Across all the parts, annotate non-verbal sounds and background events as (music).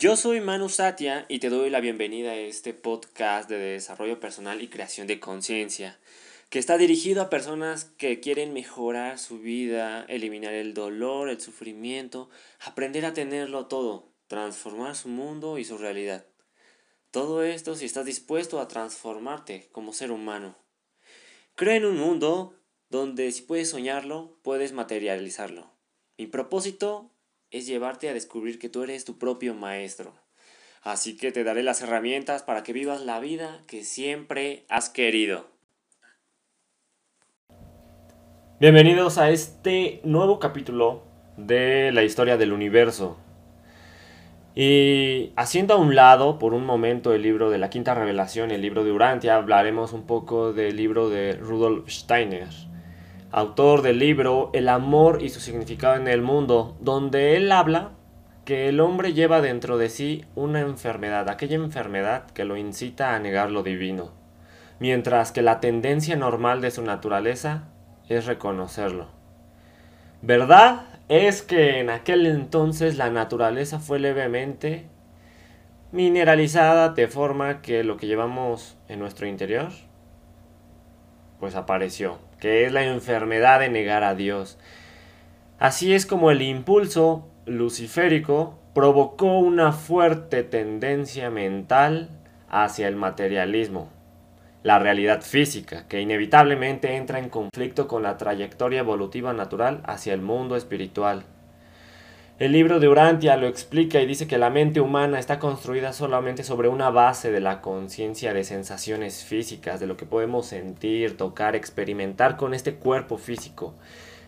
Yo soy Manu Satya y te doy la bienvenida a este podcast de desarrollo personal y creación de conciencia, que está dirigido a personas que quieren mejorar su vida, eliminar el dolor, el sufrimiento, aprender a tenerlo todo, transformar su mundo y su realidad. Todo esto si estás dispuesto a transformarte como ser humano. Creo en un mundo donde si puedes soñarlo, puedes materializarlo. Mi propósito es llevarte a descubrir que tú eres tu propio maestro. Así que te daré las herramientas para que vivas la vida que siempre has querido. Bienvenidos a este nuevo capítulo de la historia del universo. Y haciendo a un lado por un momento el libro de la quinta revelación, el libro de Urantia, hablaremos un poco del libro de Rudolf Steiner autor del libro El amor y su significado en el mundo, donde él habla que el hombre lleva dentro de sí una enfermedad, aquella enfermedad que lo incita a negar lo divino, mientras que la tendencia normal de su naturaleza es reconocerlo. Verdad es que en aquel entonces la naturaleza fue levemente mineralizada de forma que lo que llevamos en nuestro interior pues apareció que es la enfermedad de negar a Dios. Así es como el impulso luciférico provocó una fuerte tendencia mental hacia el materialismo, la realidad física, que inevitablemente entra en conflicto con la trayectoria evolutiva natural hacia el mundo espiritual. El libro de Urantia lo explica y dice que la mente humana está construida solamente sobre una base de la conciencia de sensaciones físicas, de lo que podemos sentir, tocar, experimentar con este cuerpo físico,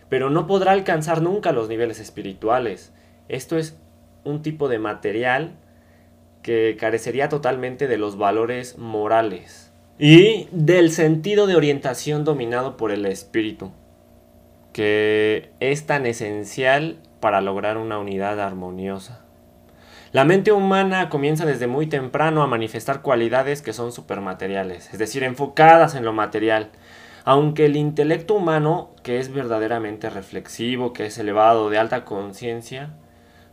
pero no podrá alcanzar nunca los niveles espirituales. Esto es un tipo de material que carecería totalmente de los valores morales y del sentido de orientación dominado por el espíritu, que es tan esencial para lograr una unidad armoniosa. La mente humana comienza desde muy temprano a manifestar cualidades que son supermateriales, es decir, enfocadas en lo material. Aunque el intelecto humano, que es verdaderamente reflexivo, que es elevado, de alta conciencia,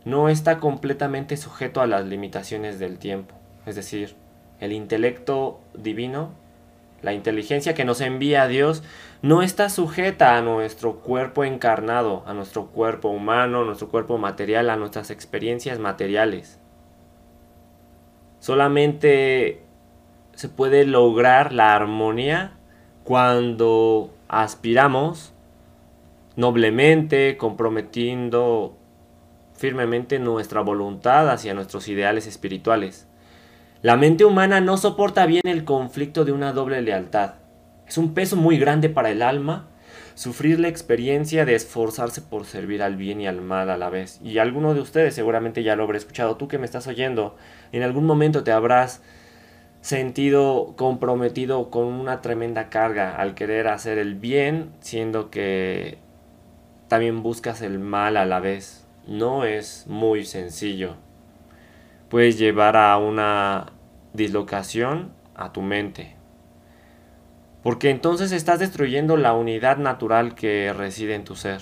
no está completamente sujeto a las limitaciones del tiempo. Es decir, el intelecto divino la inteligencia que nos envía a Dios no está sujeta a nuestro cuerpo encarnado, a nuestro cuerpo humano, a nuestro cuerpo material, a nuestras experiencias materiales. Solamente se puede lograr la armonía cuando aspiramos noblemente, comprometiendo firmemente nuestra voluntad hacia nuestros ideales espirituales. La mente humana no soporta bien el conflicto de una doble lealtad. Es un peso muy grande para el alma sufrir la experiencia de esforzarse por servir al bien y al mal a la vez. Y alguno de ustedes seguramente ya lo habrá escuchado. Tú que me estás oyendo, en algún momento te habrás sentido comprometido con una tremenda carga al querer hacer el bien, siendo que también buscas el mal a la vez. No es muy sencillo puedes llevar a una dislocación a tu mente. Porque entonces estás destruyendo la unidad natural que reside en tu ser.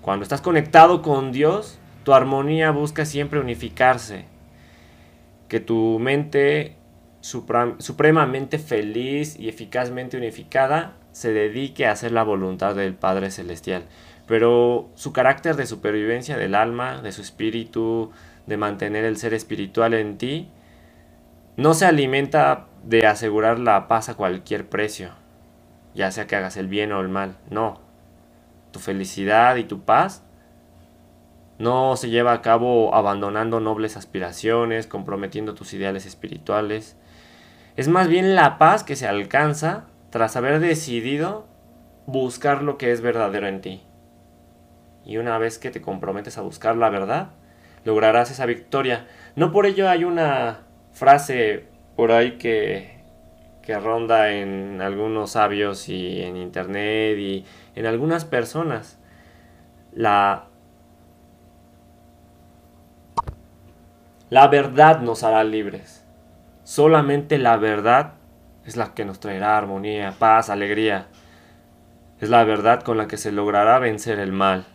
Cuando estás conectado con Dios, tu armonía busca siempre unificarse. Que tu mente supremamente feliz y eficazmente unificada se dedique a hacer la voluntad del Padre Celestial. Pero su carácter de supervivencia del alma, de su espíritu, de mantener el ser espiritual en ti, no se alimenta de asegurar la paz a cualquier precio, ya sea que hagas el bien o el mal, no. Tu felicidad y tu paz no se lleva a cabo abandonando nobles aspiraciones, comprometiendo tus ideales espirituales. Es más bien la paz que se alcanza tras haber decidido buscar lo que es verdadero en ti. Y una vez que te comprometes a buscar la verdad, lograrás esa victoria. No por ello hay una frase por ahí que, que ronda en algunos sabios y en internet y en algunas personas. La, la verdad nos hará libres. Solamente la verdad es la que nos traerá armonía, paz, alegría. Es la verdad con la que se logrará vencer el mal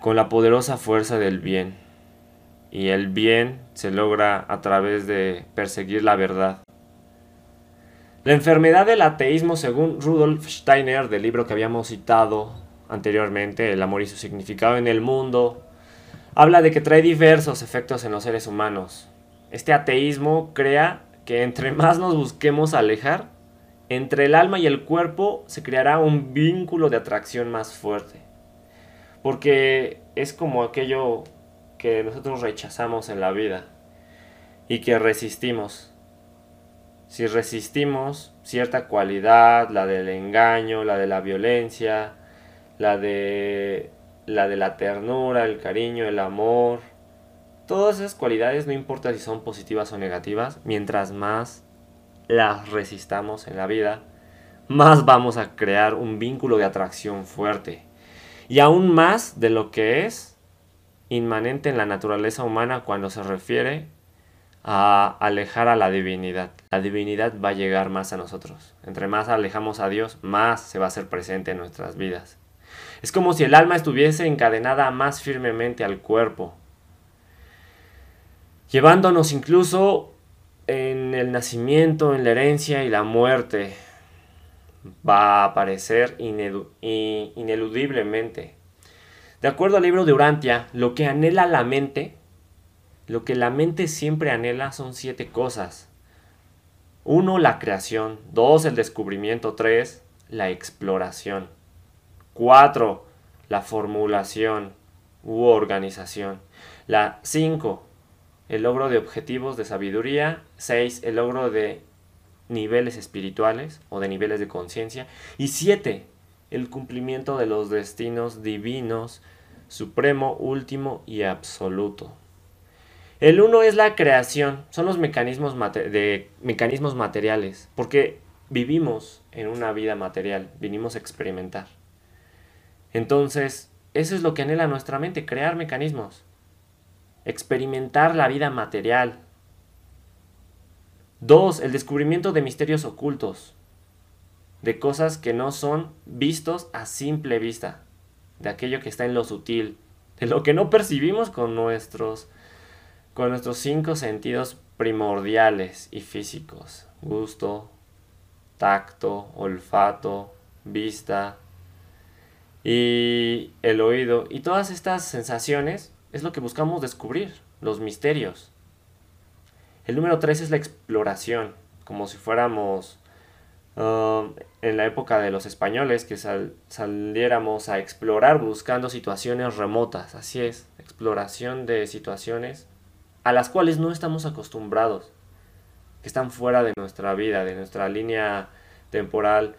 con la poderosa fuerza del bien. Y el bien se logra a través de perseguir la verdad. La enfermedad del ateísmo, según Rudolf Steiner, del libro que habíamos citado anteriormente, El amor y su significado en el mundo, habla de que trae diversos efectos en los seres humanos. Este ateísmo crea que entre más nos busquemos alejar, entre el alma y el cuerpo se creará un vínculo de atracción más fuerte. Porque es como aquello que nosotros rechazamos en la vida y que resistimos. Si resistimos cierta cualidad, la del engaño, la de la violencia, la de la de la ternura, el cariño, el amor, todas esas cualidades no importa si son positivas o negativas, mientras más las resistamos en la vida, más vamos a crear un vínculo de atracción fuerte. Y aún más de lo que es inmanente en la naturaleza humana cuando se refiere a alejar a la divinidad. La divinidad va a llegar más a nosotros. Entre más alejamos a Dios, más se va a hacer presente en nuestras vidas. Es como si el alma estuviese encadenada más firmemente al cuerpo, llevándonos incluso en el nacimiento, en la herencia y la muerte. Va a aparecer ineludiblemente. De acuerdo al libro de Urantia, lo que anhela la mente, lo que la mente siempre anhela son siete cosas. Uno, la creación. Dos, el descubrimiento. Tres, la exploración. Cuatro, la formulación u organización. La cinco, el logro de objetivos de sabiduría. Seis, el logro de niveles espirituales o de niveles de conciencia. Y siete, el cumplimiento de los destinos divinos, supremo, último y absoluto. El uno es la creación, son los mecanismos, de, mecanismos materiales, porque vivimos en una vida material, vinimos a experimentar. Entonces, eso es lo que anhela nuestra mente, crear mecanismos, experimentar la vida material. Dos, el descubrimiento de misterios ocultos, de cosas que no son vistos a simple vista, de aquello que está en lo sutil, de lo que no percibimos con nuestros, con nuestros cinco sentidos primordiales y físicos, gusto, tacto, olfato, vista y el oído. Y todas estas sensaciones es lo que buscamos descubrir, los misterios. El número tres es la exploración, como si fuéramos Um, en la época de los españoles que saliéramos a explorar buscando situaciones remotas, así es, exploración de situaciones a las cuales no estamos acostumbrados, que están fuera de nuestra vida, de nuestra línea temporal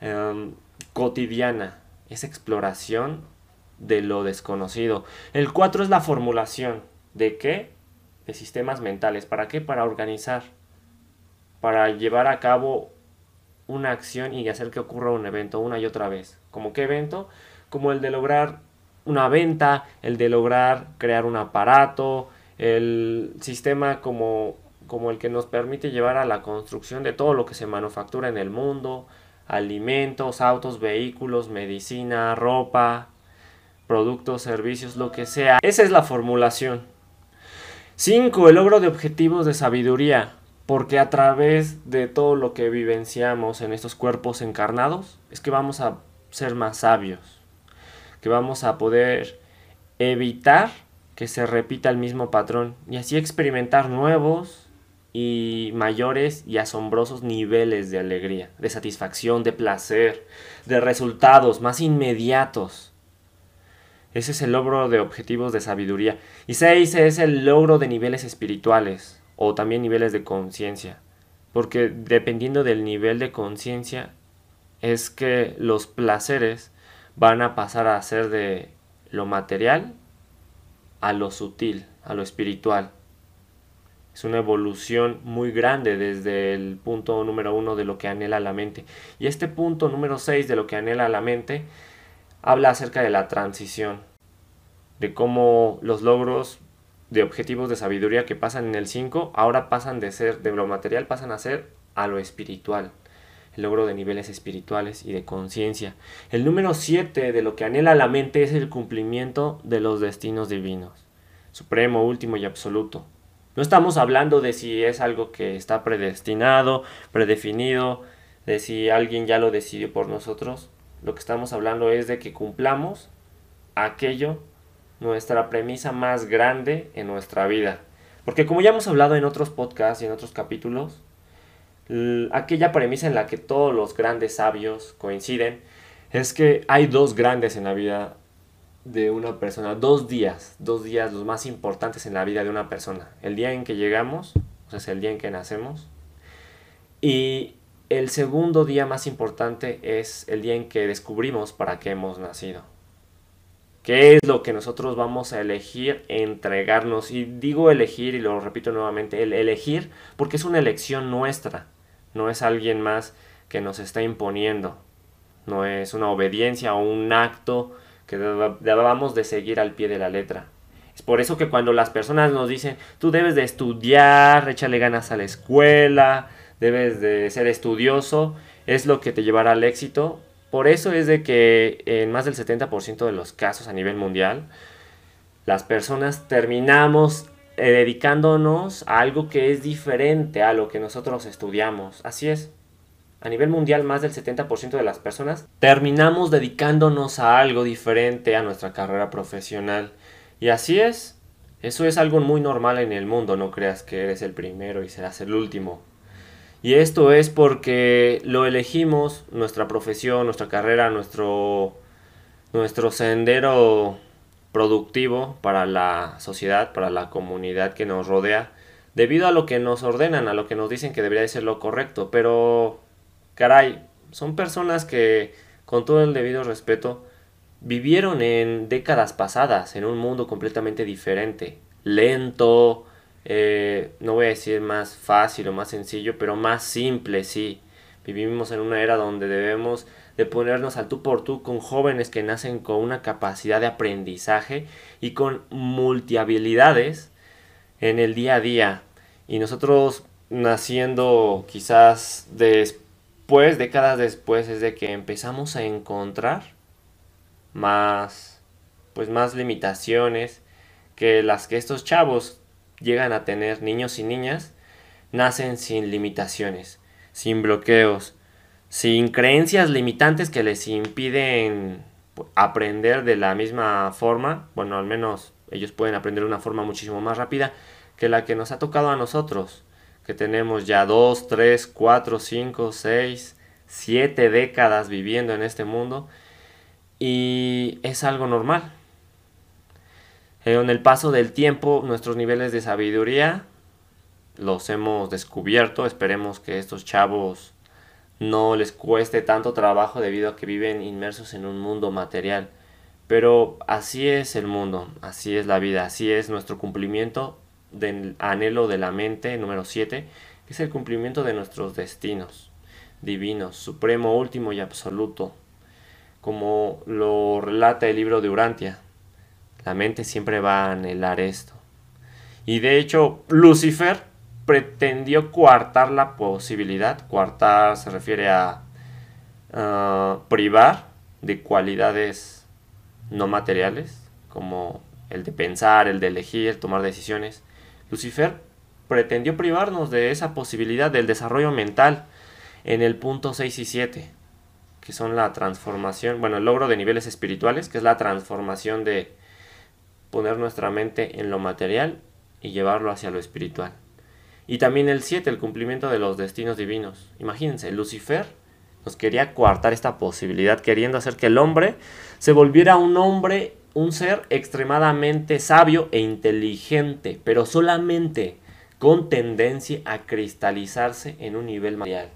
um, cotidiana, esa exploración de lo desconocido. El 4 es la formulación. ¿De qué? De sistemas mentales. ¿Para qué? Para organizar. Para llevar a cabo una acción y hacer que ocurra un evento una y otra vez. ¿Como qué evento? Como el de lograr una venta, el de lograr crear un aparato, el sistema como, como el que nos permite llevar a la construcción de todo lo que se manufactura en el mundo, alimentos, autos, vehículos, medicina, ropa, productos, servicios, lo que sea. Esa es la formulación. 5. El logro de objetivos de sabiduría porque a través de todo lo que vivenciamos en estos cuerpos encarnados es que vamos a ser más sabios, que vamos a poder evitar que se repita el mismo patrón y así experimentar nuevos y mayores y asombrosos niveles de alegría, de satisfacción, de placer, de resultados más inmediatos. Ese es el logro de objetivos de sabiduría. Y seis es el logro de niveles espirituales o también niveles de conciencia. Porque dependiendo del nivel de conciencia es que los placeres van a pasar a ser de lo material a lo sutil, a lo espiritual. Es una evolución muy grande desde el punto número uno de lo que anhela la mente. Y este punto número seis de lo que anhela la mente habla acerca de la transición, de cómo los logros de objetivos de sabiduría que pasan en el 5, ahora pasan de ser, de lo material, pasan a ser a lo espiritual. El logro de niveles espirituales y de conciencia. El número 7 de lo que anhela la mente es el cumplimiento de los destinos divinos. supremo, último y absoluto. No estamos hablando de si es algo que está predestinado, predefinido, de si alguien ya lo decidió por nosotros. Lo que estamos hablando es de que cumplamos aquello, nuestra premisa más grande en nuestra vida. Porque como ya hemos hablado en otros podcasts y en otros capítulos, aquella premisa en la que todos los grandes sabios coinciden es que hay dos grandes en la vida de una persona, dos días, dos días los más importantes en la vida de una persona. El día en que llegamos, o sea, es el día en que nacemos, y el segundo día más importante es el día en que descubrimos para qué hemos nacido. ¿Qué es lo que nosotros vamos a elegir, entregarnos? Y digo elegir y lo repito nuevamente, el elegir porque es una elección nuestra, no es alguien más que nos está imponiendo, no es una obediencia o un acto que debamos de seguir al pie de la letra. Es por eso que cuando las personas nos dicen, tú debes de estudiar, échale ganas a la escuela, debes de ser estudioso, es lo que te llevará al éxito. Por eso es de que en más del 70% de los casos a nivel mundial, las personas terminamos eh, dedicándonos a algo que es diferente a lo que nosotros estudiamos. Así es. A nivel mundial, más del 70% de las personas terminamos dedicándonos a algo diferente a nuestra carrera profesional. Y así es. Eso es algo muy normal en el mundo, no creas que eres el primero y serás el último. Y esto es porque lo elegimos, nuestra profesión, nuestra carrera, nuestro, nuestro sendero productivo para la sociedad, para la comunidad que nos rodea, debido a lo que nos ordenan, a lo que nos dicen que debería ser lo correcto. Pero, caray, son personas que, con todo el debido respeto, vivieron en décadas pasadas, en un mundo completamente diferente, lento, eh, no voy a decir más fácil o más sencillo, pero más simple, sí. Vivimos en una era donde debemos de ponernos al tú por tú con jóvenes que nacen con una capacidad de aprendizaje y con multihabilidades en el día a día. Y nosotros naciendo quizás después, décadas después, es de que empezamos a encontrar más, pues más limitaciones que las que estos chavos llegan a tener niños y niñas nacen sin limitaciones, sin bloqueos, sin creencias limitantes que les impiden aprender de la misma forma, bueno, al menos ellos pueden aprender de una forma muchísimo más rápida que la que nos ha tocado a nosotros, que tenemos ya 2, 3, 4, 5, 6, 7 décadas viviendo en este mundo y es algo normal. En el paso del tiempo, nuestros niveles de sabiduría los hemos descubierto. Esperemos que estos chavos no les cueste tanto trabajo debido a que viven inmersos en un mundo material. Pero así es el mundo, así es la vida, así es nuestro cumplimiento del anhelo de la mente número 7, que es el cumplimiento de nuestros destinos divinos, supremo, último y absoluto, como lo relata el libro de Urantia. La mente siempre va a anhelar esto. Y de hecho, Lucifer pretendió coartar la posibilidad. Coartar se refiere a privar de cualidades no materiales, como el de pensar, el de elegir, tomar decisiones. Lucifer pretendió privarnos de esa posibilidad del desarrollo mental en el punto 6 y 7, que son la transformación, bueno, el logro de niveles espirituales, que es la transformación de poner nuestra mente en lo material y llevarlo hacia lo espiritual. Y también el 7, el cumplimiento de los destinos divinos. Imagínense, Lucifer nos quería coartar esta posibilidad, queriendo hacer que el hombre se volviera un hombre, un ser extremadamente sabio e inteligente, pero solamente con tendencia a cristalizarse en un nivel material.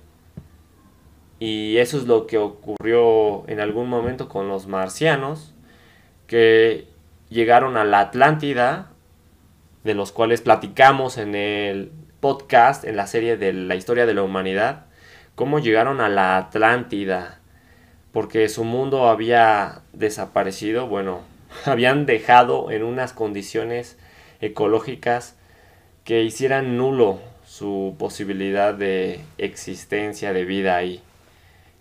Y eso es lo que ocurrió en algún momento con los marcianos, que llegaron a la Atlántida, de los cuales platicamos en el podcast, en la serie de la historia de la humanidad, cómo llegaron a la Atlántida, porque su mundo había desaparecido, bueno, (laughs) habían dejado en unas condiciones ecológicas que hicieran nulo su posibilidad de existencia de vida ahí.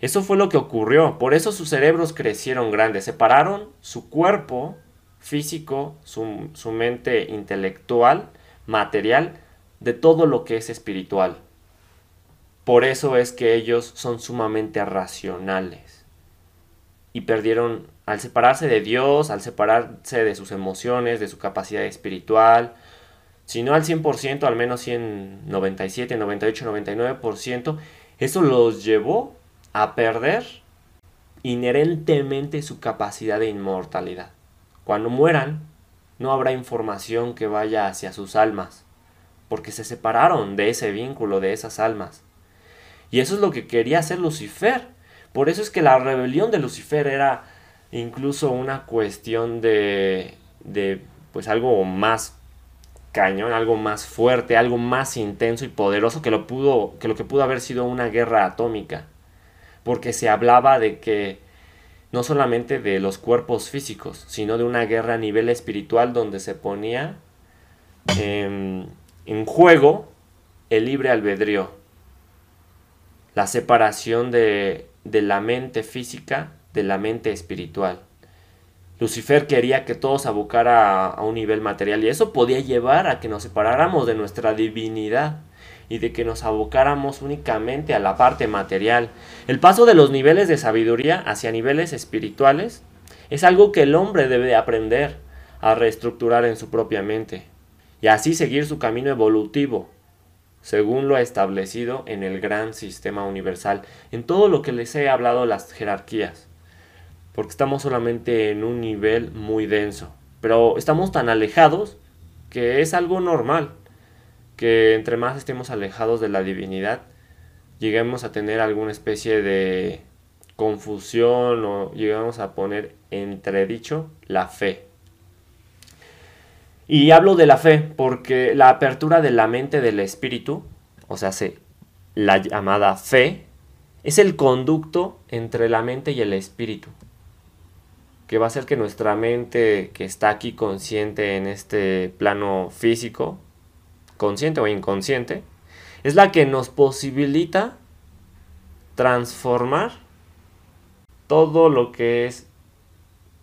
Eso fue lo que ocurrió, por eso sus cerebros crecieron grandes, separaron su cuerpo físico, su, su mente intelectual, material, de todo lo que es espiritual. Por eso es que ellos son sumamente racionales. Y perdieron, al separarse de Dios, al separarse de sus emociones, de su capacidad espiritual, si no al 100%, al menos 100, 97, 98, 99%, eso los llevó a perder inherentemente su capacidad de inmortalidad. Cuando mueran, no habrá información que vaya hacia sus almas, porque se separaron de ese vínculo, de esas almas. Y eso es lo que quería hacer Lucifer. Por eso es que la rebelión de Lucifer era incluso una cuestión de, de pues algo más cañón, algo más fuerte, algo más intenso y poderoso que lo, pudo, que lo que pudo haber sido una guerra atómica. Porque se hablaba de que no solamente de los cuerpos físicos, sino de una guerra a nivel espiritual donde se ponía en juego el libre albedrío, la separación de, de la mente física de la mente espiritual. Lucifer quería que todos abocara a, un nivel material y eso podía llevar a que nos separáramos de nuestra divinidad y de que nos abocáramos únicamente a la parte material. El paso de los niveles de sabiduría hacia niveles espirituales es algo que el hombre debe aprender a reestructurar en su propia mente y así seguir su camino evolutivo según lo establecido en el gran sistema universal, en todo lo que les he hablado las jerarquías porque estamos solamente en un nivel muy denso. Pero estamos tan alejados que es algo normal, que entre más estemos alejados de la divinidad, lleguemos a tener alguna especie de confusión o lleguemos a poner entredicho la fe. Y hablo de la fe porque la apertura de la mente del espíritu, o sea, la llamada fe, es el conducto entre la mente y el espíritu que va a hacer que nuestra mente que está aquí consciente en este plano físico, consciente o inconsciente, es la que nos posibilita transformar todo lo que es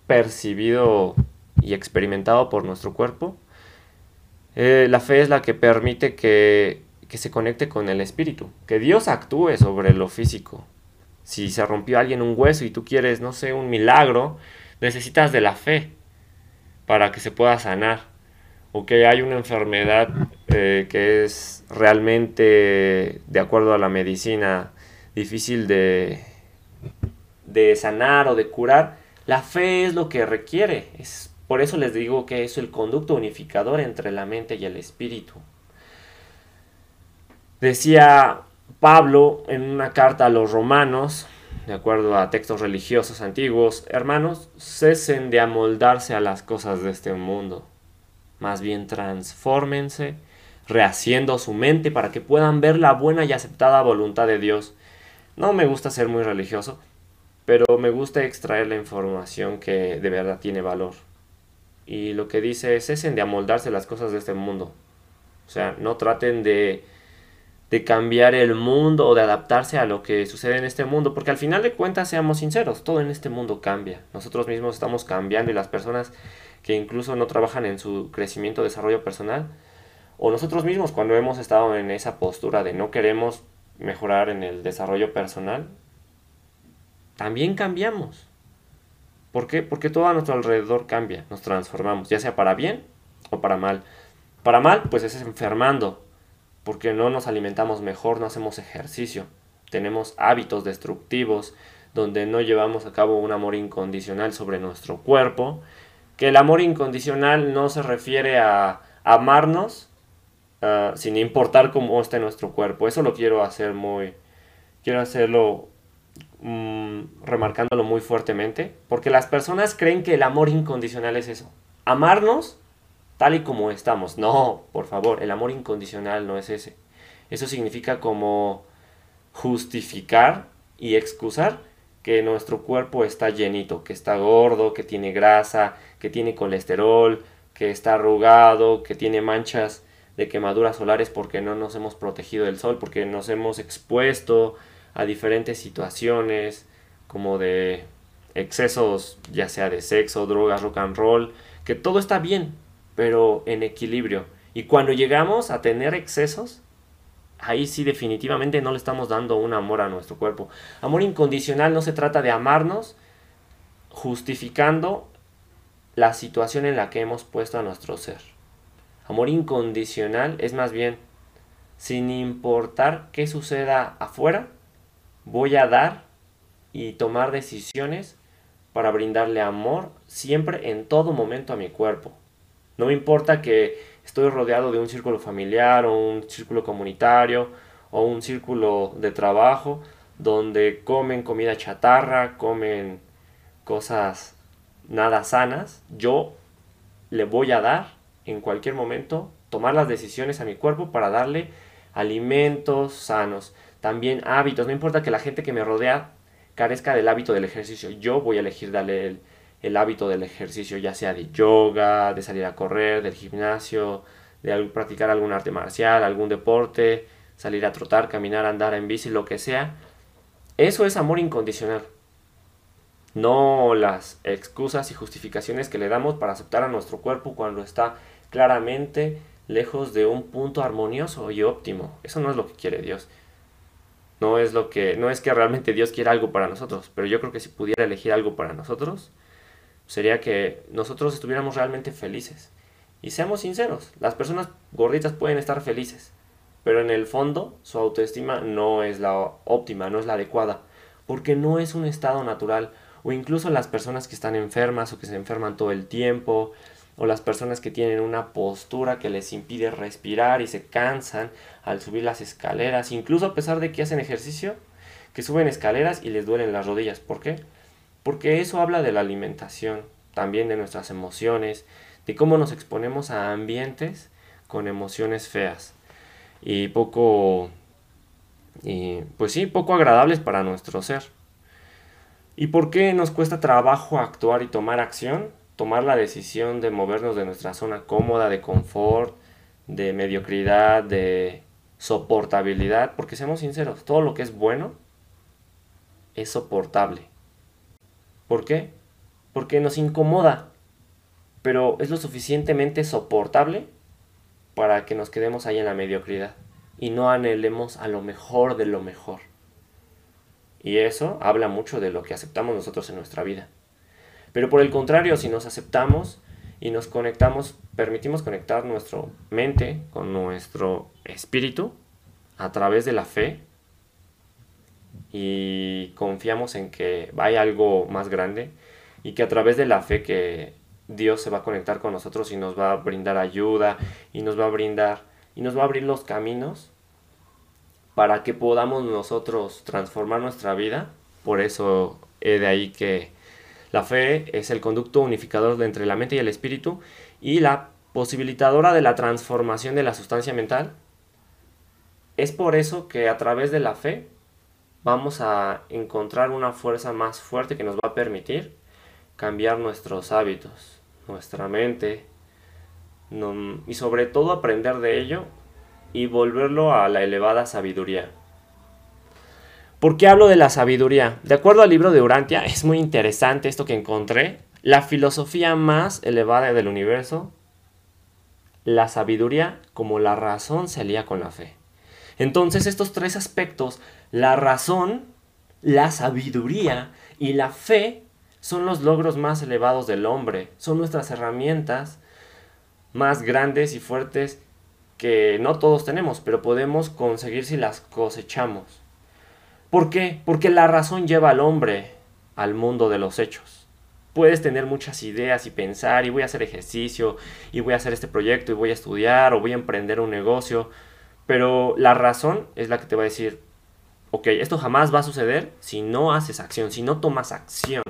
percibido y experimentado por nuestro cuerpo. Eh, la fe es la que permite que, que se conecte con el espíritu, que Dios actúe sobre lo físico. Si se rompió alguien un hueso y tú quieres, no sé, un milagro, necesitas de la fe para que se pueda sanar o que hay una enfermedad eh, que es realmente, de acuerdo a la medicina, difícil de, de sanar o de curar, la fe es lo que requiere. Es, por eso les digo que es el conducto unificador entre la mente y el espíritu. Decía Pablo en una carta a los romanos, de acuerdo a textos religiosos antiguos, hermanos, cesen de amoldarse a las cosas de este mundo. Más bien transfórmense, rehaciendo su mente para que puedan ver la buena y aceptada voluntad de Dios. No me gusta ser muy religioso, pero me gusta extraer la información que de verdad tiene valor. Y lo que dice es cesen de amoldarse las cosas de este mundo. O sea, no traten de de cambiar el mundo o de adaptarse a lo que sucede en este mundo, porque al final de cuentas, seamos sinceros, todo en este mundo cambia. Nosotros mismos estamos cambiando y las personas que incluso no trabajan en su crecimiento, desarrollo personal, o nosotros mismos cuando hemos estado en esa postura de no queremos mejorar en el desarrollo personal, también cambiamos. ¿Por qué? Porque todo a nuestro alrededor cambia, nos transformamos, ya sea para bien o para mal. Para mal, pues es enfermando, porque no nos alimentamos mejor, no hacemos ejercicio, tenemos hábitos destructivos, donde no llevamos a cabo un amor incondicional sobre nuestro cuerpo, que el amor incondicional no se refiere a amarnos ah, sin importar cómo esté nuestro cuerpo. Eso lo quiero hacer muy, quiero hacerlo mm, remarcándolo muy fuertemente, porque las personas creen que el amor incondicional es eso, amarnos tal y como estamos. No, por favor, el amor incondicional no es ese. Eso significa como justificar y excusar que nuestro cuerpo está llenito, que está gordo, que tiene grasa, que tiene colesterol, que está arrugado, que tiene manchas de quemaduras solares porque no nos hemos protegido del sol, porque nos hemos expuesto a diferentes situaciones como de excesos, ya sea de sexo, drogas, rock and roll, que todo está bien, pero en equilibrio. Y cuando llegamos a tener excesos, ahí sí definitivamente no le estamos dando un amor a nuestro cuerpo. Amor incondicional no se trata de amarnos justificando la situación en la que hemos puesto a nuestro ser. Amor incondicional es más bien, sin importar qué suceda afuera, voy a dar y tomar decisiones para brindarle amor siempre en todo momento a mi cuerpo. No me importa que estoy rodeado de un círculo familiar o un círculo comunitario o un círculo de trabajo donde comen comida chatarra, comen cosas nada sanas, yo le voy a dar en cualquier momento, tomar las decisiones a mi cuerpo para darle alimentos sanos, también hábitos, no importa que la gente que me rodea carezca del hábito del ejercicio, yo voy a elegir darle el, hábito del ejercicio, ya sea de yoga, de salir a correr, del gimnasio, de practicar algún arte marcial, algún deporte, salir a trotar, caminar, andar en bici, lo que sea. Eso es amor incondicional. No las excusas y justificaciones que le damos para aceptar a nuestro cuerpo cuando está claramente lejos de un punto armonioso y óptimo. Eso no es lo que quiere Dios. No es lo que no es que realmente Dios quiera algo para nosotros, pero yo creo que si pudiera elegir algo para nosotros, sería que nosotros estuviéramos realmente felices. Y seamos sinceros, las personas gorditas pueden estar felices, pero en el fondo su autoestima no es la óptima, no es la adecuada, porque no es un estado natural. O incluso las personas que están enfermas o que se enferman todo el tiempo, o las personas que tienen una postura que les impide respirar y se cansan al subir las escaleras, incluso a pesar de que hacen ejercicio, que suben escaleras y les duelen las rodillas. ¿Por qué? porque eso habla de la alimentación, también de nuestras emociones, de cómo nos exponemos a ambientes con emociones feas y poco, y pues sí, poco agradables para nuestro ser. ¿Y por qué nos cuesta trabajo actuar y tomar acción? Tomar la decisión de movernos de nuestra zona cómoda, de confort, de mediocridad, de soportabilidad, porque seamos sinceros, todo lo que es bueno es soportable. ¿Por qué? Porque nos incomoda, pero es lo suficientemente soportable para que nos quedemos ahí en la mediocridad y no anhelemos a lo mejor de lo mejor. Y eso habla mucho de lo que aceptamos nosotros en nuestra vida. Pero por el contrario, si nos aceptamos y nos conectamos, permitimos conectar nuestra mente con nuestro espíritu a través de la fe, y confiamos en que hay algo más grande y que a través de la fe que Dios se va a conectar con nosotros y nos va a brindar ayuda y nos va a brindar y nos va a abrir los caminos para que podamos nosotros transformar nuestra vida. Por eso he de ahí que la fe es el conducto unificador entre la mente y el espíritu y la posibilitadora de la transformación de la sustancia mental. Es por eso que a través de la fe vamos a encontrar una fuerza más fuerte que nos va a permitir cambiar nuestros hábitos, nuestra mente y sobre todo aprender de ello y volverlo a la elevada sabiduría. ¿Por qué hablo de la sabiduría? De acuerdo al libro de Urantia, es muy interesante esto que encontré. La filosofía más elevada del universo, la sabiduría como la razón se alía con la fe. Entonces estos tres aspectos, la razón, la sabiduría y la fe, son los logros más elevados del hombre, son nuestras herramientas más grandes y fuertes que no todos tenemos, pero podemos conseguir si las cosechamos. ¿Por qué? Porque la razón lleva al hombre al mundo de los hechos. Puedes tener muchas ideas y pensar, y voy a hacer ejercicio, y voy a hacer este proyecto, y voy a estudiar, o voy a emprender un negocio, pero la razón es la que te va a decir, ok, esto jamás va a suceder si no haces acción, si no tomas acción.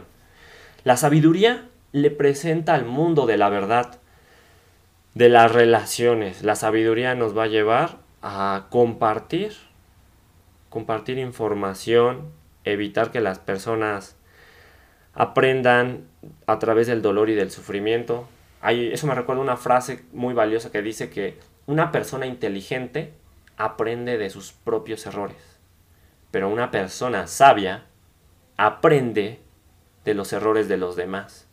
La sabiduría le presenta al mundo de la verdad, de las relaciones. La sabiduría nos va a llevar a compartir, compartir información, evitar que las personas aprendan a través del dolor y del sufrimiento. eso me recuerda una frase muy valiosa que dice que una persona inteligente aprende de sus propios errores. Pero una persona sabia aprende de los errores de los demás.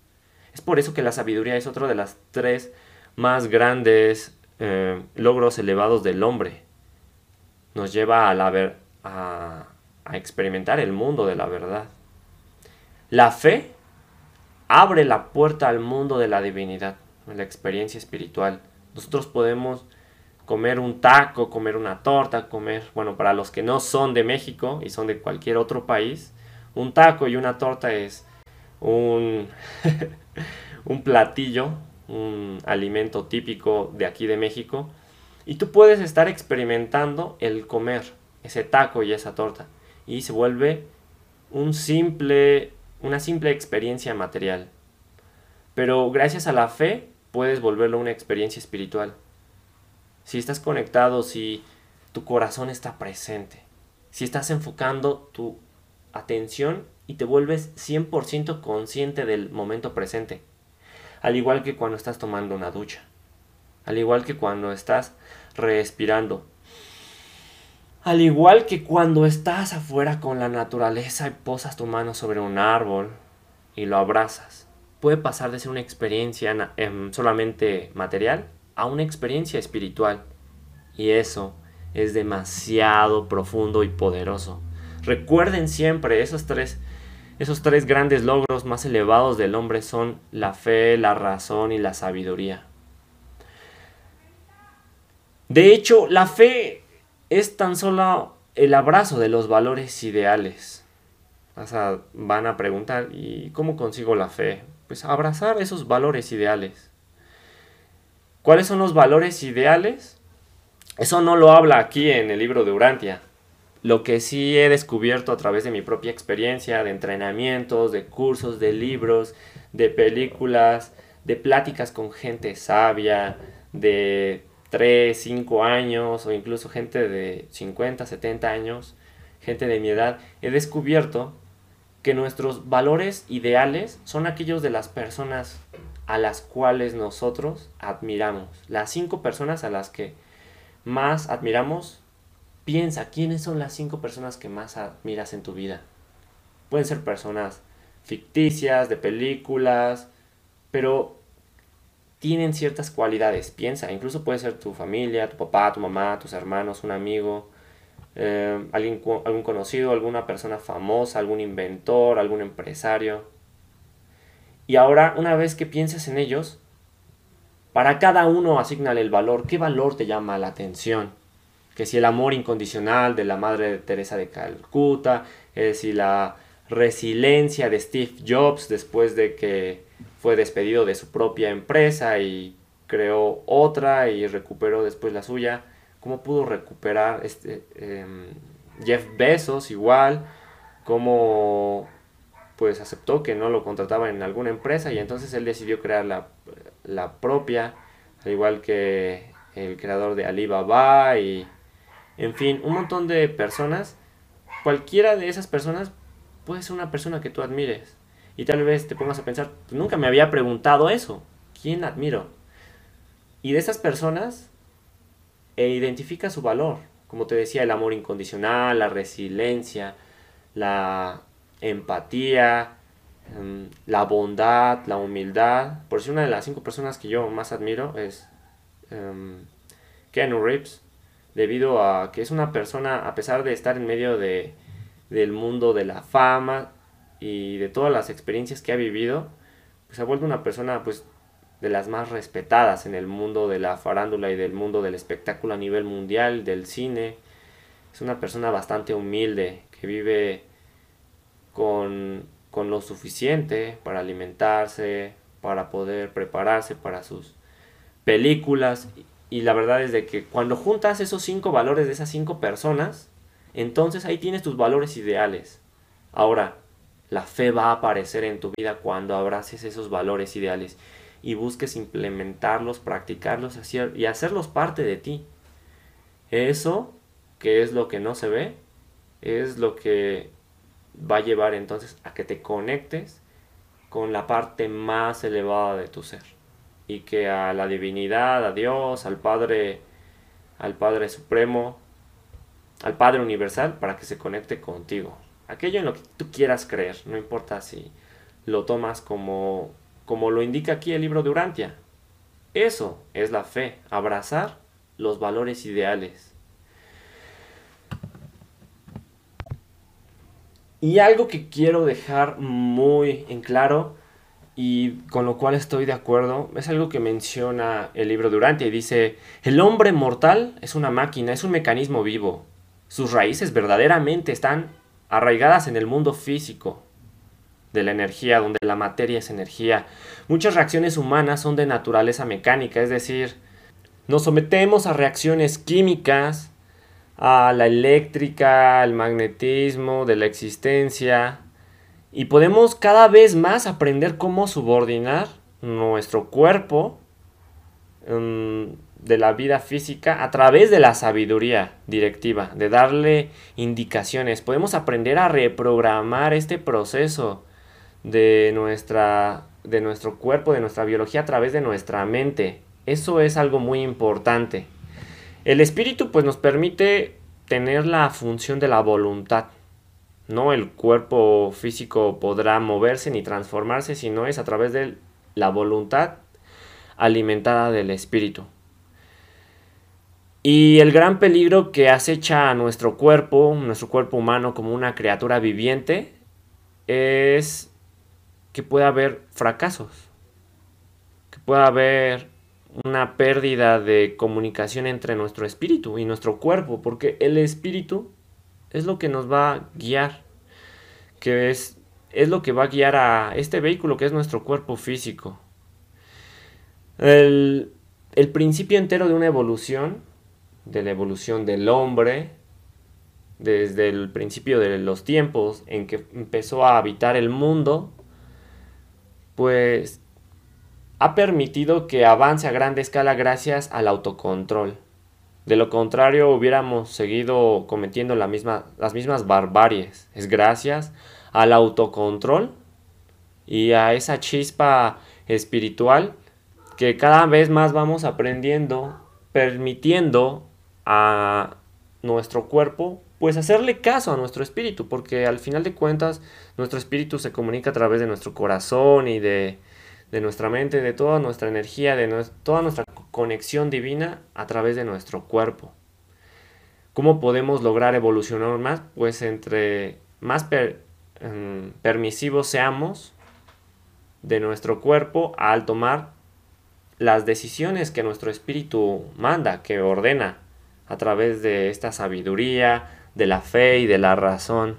Es por eso que la sabiduría es otro de las tres más grandes eh, logros elevados del hombre. Nos lleva a, la ver, a, experimentar el mundo de la verdad. La fe abre la puerta al mundo de la divinidad, la experiencia espiritual. Nosotros podemos comer un taco, comer una torta, comer, bueno, para los que no son de México y son de cualquier otro país, un taco y una torta es un (laughs) platillo, un alimento típico de aquí de México, y tú puedes estar experimentando el comer ese taco y esa torta, y se vuelve un simple, una simple experiencia material. Pero gracias a la fe puedes volverlo una experiencia espiritual. Si estás conectado, si tu corazón está presente, si estás enfocando tu atención y te vuelves 100% consciente del momento presente. Al igual que cuando estás tomando una ducha. Al igual que cuando estás respirando. Al igual que cuando estás afuera con la naturaleza y posas tu mano sobre un árbol y lo abrazas. Puede pasar de ser una experiencia em, solamente material a una experiencia espiritual. Y eso es demasiado profundo y poderoso. Recuerden siempre esos tres, esos tres grandes logros más elevados del hombre son la fe, la razón y la sabiduría. De hecho, la fe es tan solo el abrazo de los valores ideales. O sea, van a preguntar, ¿y cómo consigo la fe? Pues abrazar esos valores ideales. ¿Cuáles son los valores ideales? Eso no lo habla aquí en el libro de Urantia. Lo que sí he descubierto a través de mi propia experiencia, de entrenamientos, de cursos, de libros, de películas, de pláticas con gente sabia, de 3, 5 años o incluso gente de 50, 70 años, gente de mi edad, he descubierto que nuestros valores ideales son aquellos de las personas a las cuales nosotros admiramos. Las cinco personas a las que más admiramos Piensa, ¿quiénes son las cinco personas que más admiras en tu vida? Pueden ser personas ficticias, de películas, pero tienen ciertas cualidades. Piensa, incluso puede ser tu familia, tu papá, tu mamá, tus hermanos, un amigo, eh, alguien, algún conocido, alguna persona famosa, algún inventor, algún empresario. Y ahora, una vez que pienses en ellos, para cada uno asignale el valor. ¿Qué valor te llama la atención? que si el amor incondicional de la Madre Teresa de Calcuta, que si la resiliencia de Steve Jobs después de que fue despedido de su propia empresa y creó otra y recuperó después la suya, cómo pudo recuperar este, em, Jeff Bezos igual, cómo pues aceptó que no lo contrataba en alguna empresa y entonces él decidió crear la, la propia, al igual que el creador de Alibaba y en fin, un montón de personas, cualquiera de esas personas puede ser una persona que tú admires. Y tal vez te pongas a pensar, nunca me había preguntado eso. ¿Quién admiro? Y de esas personas, e identifica su valor. Como te decía, el amor incondicional, la resiliencia, la empatía, em, la bondad, la humildad. Por si una de las cinco personas que yo más admiro es um, Ken Reeves debido a que es una persona, a pesar de estar en medio de, del mundo de la fama y de todas las experiencias que ha vivido, pues ha vuelto una persona pues de las más respetadas en el mundo de la farándula y del mundo del espectáculo a nivel mundial, del cine. Es una persona bastante humilde que vive con, con lo suficiente para alimentarse, para poder prepararse para sus películas y la verdad es de que cuando juntas esos cinco valores de esas cinco personas, entonces ahí tienes tus valores ideales. Ahora, la fe va a aparecer en tu vida cuando abraces esos valores ideales y busques implementarlos, practicarlos y hacerlos parte de ti. Eso, que es lo que no se ve, es lo que va a llevar entonces a que te conectes con la parte más elevada de tu ser y que a la divinidad, a Dios, al Padre, al Padre Supremo, al Padre Universal, para que se conecte contigo. Aquello en lo que tú quieras creer, no importa si lo tomas como como lo indica aquí el libro de Urantia. Eso es la fe, abrazar los valores ideales. Y algo que quiero dejar muy en claro y con lo cual estoy de acuerdo es algo que menciona el libro de Urantia y dice, el hombre mortal es una máquina, es un mecanismo vivo. Sus raíces verdaderamente están arraigadas en el mundo físico de la energía, donde la materia es energía. Muchas reacciones humanas son de naturaleza mecánica, es decir, nos sometemos a reacciones químicas, a la eléctrica, al magnetismo de la existencia, y podemos cada vez más aprender cómo subordinar nuestro cuerpo mm, de la vida física a través de la sabiduría directiva, de darle indicaciones. Podemos aprender a reprogramar este proceso de, nuestra, de nuestro cuerpo, de nuestra biología a través de nuestra mente. Eso es algo muy importante. El espíritu pues nos permite tener la función de la voluntad. No el cuerpo físico podrá moverse ni transformarse si no es a través de la voluntad alimentada del espíritu. Y el gran peligro que acecha a nuestro cuerpo, nuestro cuerpo humano como una criatura viviente, es que pueda haber fracasos, que pueda haber una pérdida de comunicación entre nuestro espíritu y nuestro cuerpo, porque el espíritu es lo que nos va a guiar, que es, es lo que va a guiar a este vehículo que es nuestro cuerpo físico. El, el principio entero de una evolución de la evolución del hombre, desde el principio de los tiempos en que empezó a habitar el mundo, pues ha permitido que avance a grande escala gracias al autocontrol. De lo contrario, hubiéramos seguido cometiendo las mismas barbaries. Es gracias al autocontrol y a esa chispa espiritual que cada vez más vamos aprendiendo, permitiendo a nuestro cuerpo, pues hacerle caso a nuestro espíritu, porque al final de cuentas nuestro espíritu se comunica a través de nuestro corazón y de, nuestra mente, de toda nuestra energía, de toda nuestra conexión divina a través de nuestro cuerpo. ¿Cómo podemos lograr evolucionar más? Pues entre más em, permisivos seamos de nuestro cuerpo al tomar las decisiones que nuestro espíritu manda, que ordena a través de esta sabiduría, de la fe y de la razón.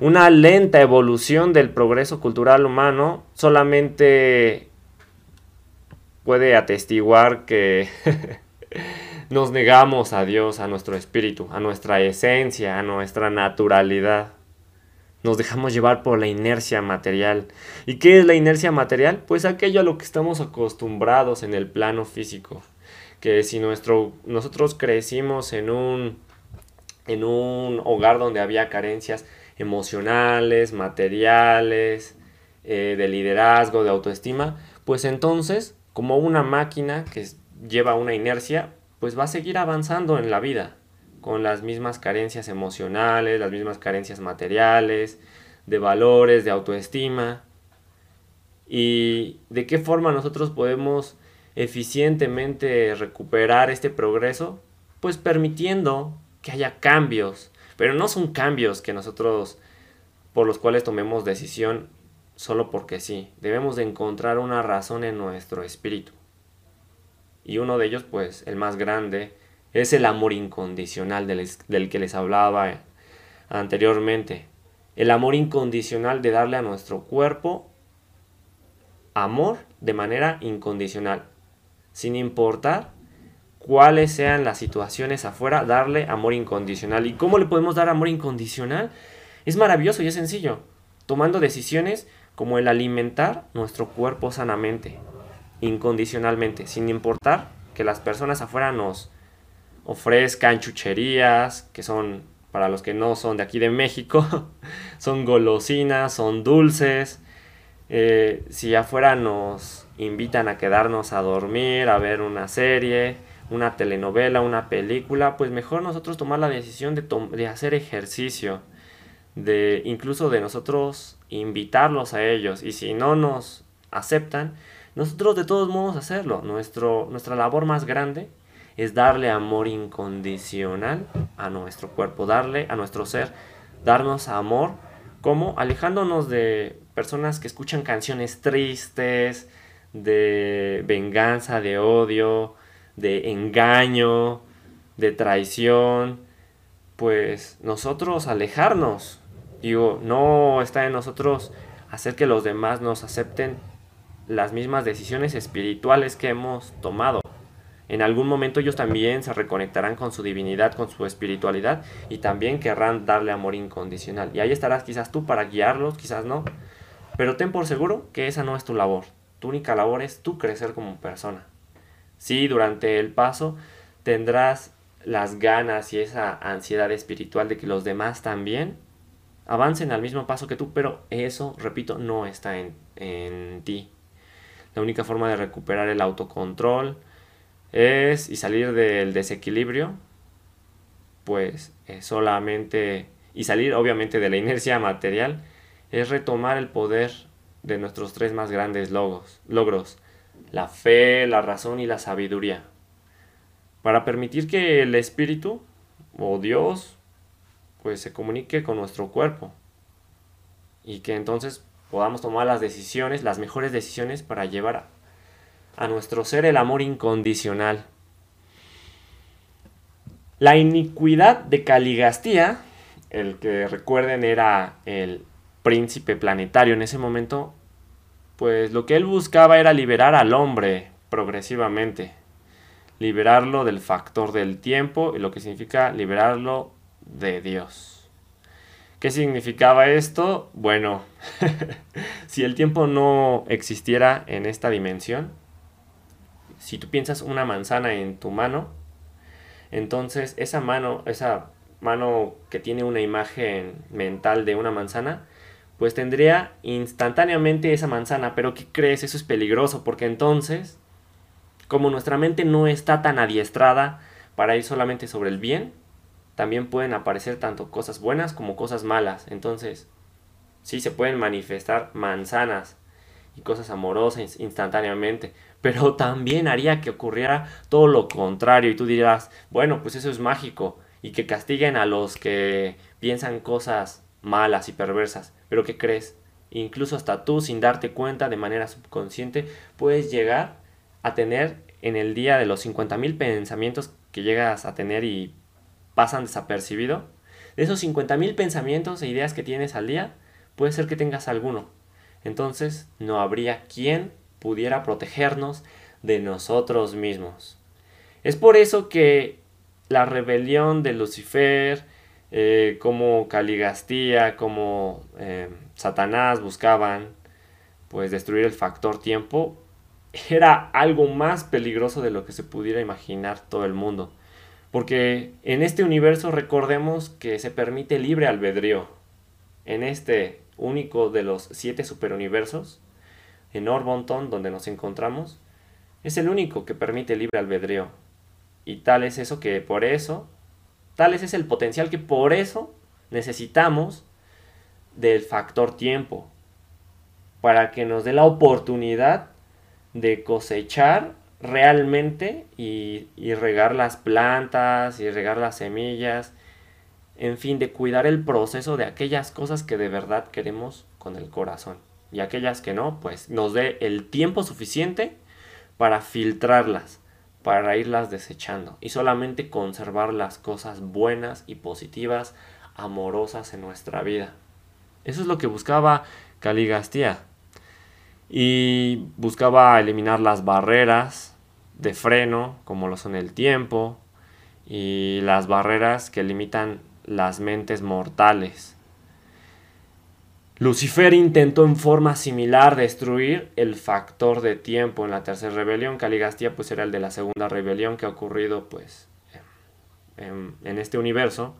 Una lenta evolución del progreso cultural humano solamente puede atestiguar que (laughs) nos negamos a Dios, a nuestro espíritu, a nuestra esencia, a nuestra naturalidad. Nos dejamos llevar por la inercia material. ¿Y qué es la inercia material? Pues aquello a lo que estamos acostumbrados en el plano físico que si nuestro, nosotros crecimos en un, en un hogar donde había carencias emocionales, materiales, eh, de liderazgo, de autoestima, pues entonces, como una máquina que lleva una inercia, pues va a seguir avanzando en la vida, con las mismas carencias emocionales, las mismas carencias materiales, de valores, de autoestima. ¿Y de qué forma nosotros podemos eficientemente recuperar este progreso? Pues permitiendo que haya cambios, pero no son cambios que nosotros por los cuales tomemos decisión solo porque sí. Debemos de encontrar una razón en nuestro espíritu. Y uno de ellos, pues el más grande, es el amor incondicional del, del que les hablaba anteriormente. El amor incondicional de darle a nuestro cuerpo amor de manera incondicional sin importar cuáles sean las situaciones afuera, darle amor incondicional. ¿Y cómo le podemos dar amor incondicional? Es maravilloso y es sencillo, tomando decisiones como el alimentar nuestro cuerpo sanamente, incondicionalmente, sin importar que las personas afuera nos ofrezcan chucherías, que son, para los que no son de aquí de México, (laughs) son golosinas, son dulces, eh, si afuera nos invitan a quedarnos a dormir, a ver una serie, una telenovela, una película, pues mejor nosotros tomar la decisión de, de hacer ejercicio, de incluso de nosotros invitarlos a ellos. Y si no nos aceptan, nosotros de todos modos hacerlo. Nuestro, nuestra labor más grande es darle amor incondicional a nuestro cuerpo, darle a nuestro ser, darnos amor, como alejándonos de personas que escuchan canciones tristes, de venganza, de odio, de engaño, de traición, pues nosotros alejarnos. Digo, no está en nosotros hacer que los demás nos acepten las mismas decisiones espirituales que hemos tomado. En algún momento ellos también se reconectarán con su divinidad, con su espiritualidad y también querrán darle amor incondicional. Y ahí estarás quizás tú para guiarlos, quizás no. Pero ten por seguro que esa no es tu labor. Tu única labor es tú crecer como persona. Sí, durante el paso tendrás las ganas y esa ansiedad espiritual de que los demás también avancen al mismo paso que tú, pero eso, repito, no está en, en ti. La única forma de recuperar el autocontrol es y salir del desequilibrio, pues solamente, y salir obviamente de la inercia material, es retomar el poder de nuestros tres más grandes logros, logros, la fe, la razón y la sabiduría, para permitir que el espíritu o Dios pues se comunique con nuestro cuerpo y que entonces podamos tomar las decisiones, las mejores decisiones para llevar a, nuestro ser el amor incondicional. La iniquidad de Caligastía, el que recuerden era el príncipe planetario en ese momento, pues lo que él buscaba era liberar al hombre progresivamente, liberarlo del factor del tiempo y lo que significa liberarlo de Dios. ¿Qué significaba esto? Bueno, (laughs) si el tiempo no existiera en esta dimensión, si tú piensas una manzana en tu mano, entonces esa mano, esa mano que tiene una imagen mental de una manzana, pues tendría instantáneamente esa manzana. Pero ¿qué crees? Eso es peligroso porque entonces, como nuestra mente no está tan adiestrada para ir solamente sobre el bien, también pueden aparecer tanto cosas buenas como cosas malas. Entonces, sí se pueden manifestar manzanas y cosas amorosas instantáneamente, pero (laughs) también haría que ocurriera todo lo contrario y tú dirás, bueno, pues eso es mágico y que castiguen a los que piensan cosas malas y perversas. Pero ¿qué crees? Incluso hasta tú sin darte cuenta de manera subconsciente puedes llegar a tener en el día de los 50.000 pensamientos que llegas a tener y pasan desapercibido. De esos 50.000 pensamientos e ideas que tienes al día, puede ser que tengas alguno. Entonces no habría quien pudiera protegernos de nosotros mismos. Es por eso que la rebelión de Lucifer, eh, como Caligastía, como eh, Satanás buscaban pues destruir el factor tiempo, era algo más peligroso de lo que se pudiera imaginar todo el mundo. Porque en este universo recordemos que se permite libre albedrío. En este único de los siete superuniversos, en Orbonton, donde nos encontramos, es el único que permite libre albedrío. Y tal es eso que por eso, tal es el potencial que por eso necesitamos del factor tiempo. Para que nos dé la oportunidad de cosechar realmente y, regar las plantas y regar las semillas, en fin, de cuidar el proceso de aquellas cosas que de verdad queremos con el corazón. Y aquellas que no, pues nos dé el tiempo suficiente para filtrarlas, para irlas desechando y solamente conservar las cosas buenas y positivas, amorosas en nuestra vida. Eso es lo que buscaba Caligastía. Y buscaba eliminar las barreras, de freno, como lo son el tiempo, y las barreras que limitan las mentes mortales. Lucifer intentó en forma similar destruir el factor de tiempo en la tercera rebelión. Caligastía pues era el de la segunda rebelión que ha ocurrido pues en, este universo.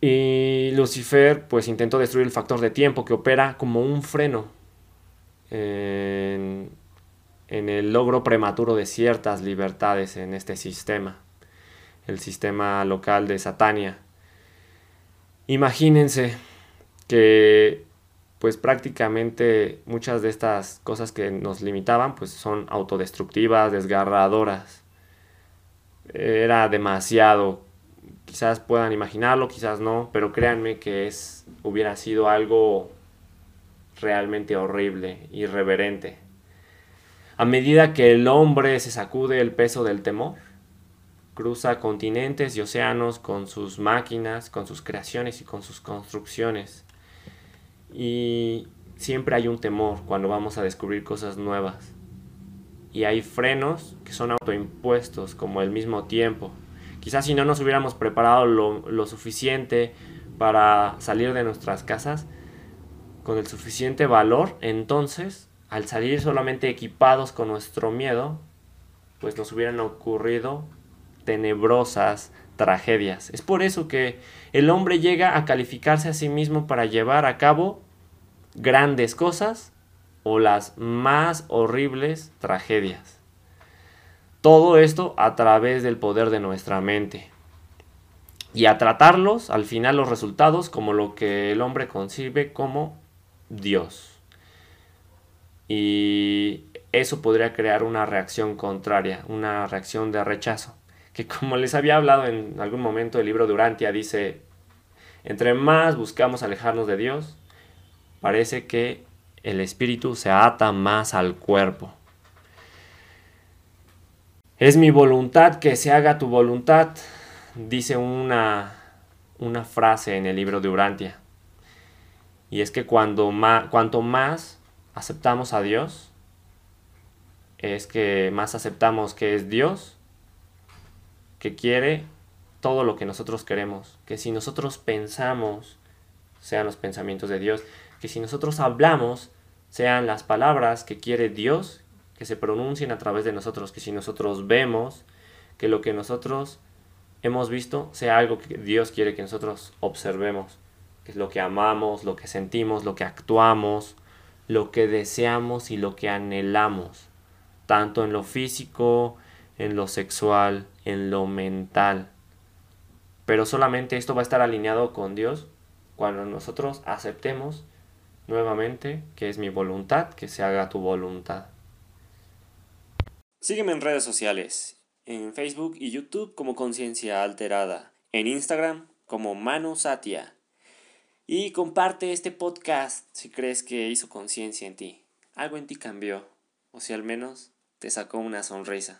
Y Lucifer pues intentó destruir el factor de tiempo que opera como un freno en en el logro prematuro de ciertas libertades en este sistema, el sistema local de Satania. Imagínense que pues prácticamente muchas de estas cosas que nos limitaban pues son autodestructivas, desgarradoras. Era demasiado. Quizás puedan imaginarlo, quizás no, pero créanme que es hubiera sido algo realmente horrible, irreverente. A medida que el hombre se sacude el peso del temor, cruza continentes y océanos con sus máquinas, con sus creaciones y con sus construcciones. Y siempre hay un temor cuando vamos a descubrir cosas nuevas. Y hay frenos que son autoimpuestos como el mismo tiempo. Quizás si no nos hubiéramos preparado lo, lo suficiente para salir de nuestras casas, con el suficiente valor, entonces, al salir solamente equipados con nuestro miedo, pues nos hubieran ocurrido tenebrosas tragedias. Es por eso que el hombre llega a calificarse a sí mismo para llevar a cabo grandes cosas o las más horribles tragedias. Todo esto a través del poder de nuestra mente. Y a tratarlos, al final los resultados, como lo que el hombre concibe como Dios. Y eso podría crear una reacción contraria, una reacción de rechazo que como les había hablado en algún momento, el libro de Urantia dice, entre más buscamos alejarnos de Dios, parece que el espíritu se ata más al cuerpo. Es mi voluntad que se haga tu voluntad, dice una, una frase en el libro de Urantia. Y es que cuando cuanto más aceptamos a Dios, es que más aceptamos que es Dios que quiere todo lo que nosotros queremos, que si nosotros pensamos, sean los pensamientos de Dios, que si nosotros hablamos, sean las palabras que quiere Dios, que se pronuncien a través de nosotros, que si nosotros vemos, que lo que nosotros hemos visto sea algo que Dios quiere que nosotros observemos, que es lo que amamos, lo que sentimos, lo que actuamos, lo que deseamos y lo que anhelamos, tanto en lo físico, en lo sexual, en lo mental. Pero solamente esto va a estar alineado con Dios cuando nosotros aceptemos nuevamente que es mi voluntad, que se haga tu voluntad. Sígueme en redes sociales, en Facebook y YouTube como Conciencia Alterada, en Instagram como Manu Satia. Y comparte este podcast si crees que hizo conciencia en ti. Algo en ti cambió, o si al menos te sacó una sonrisa.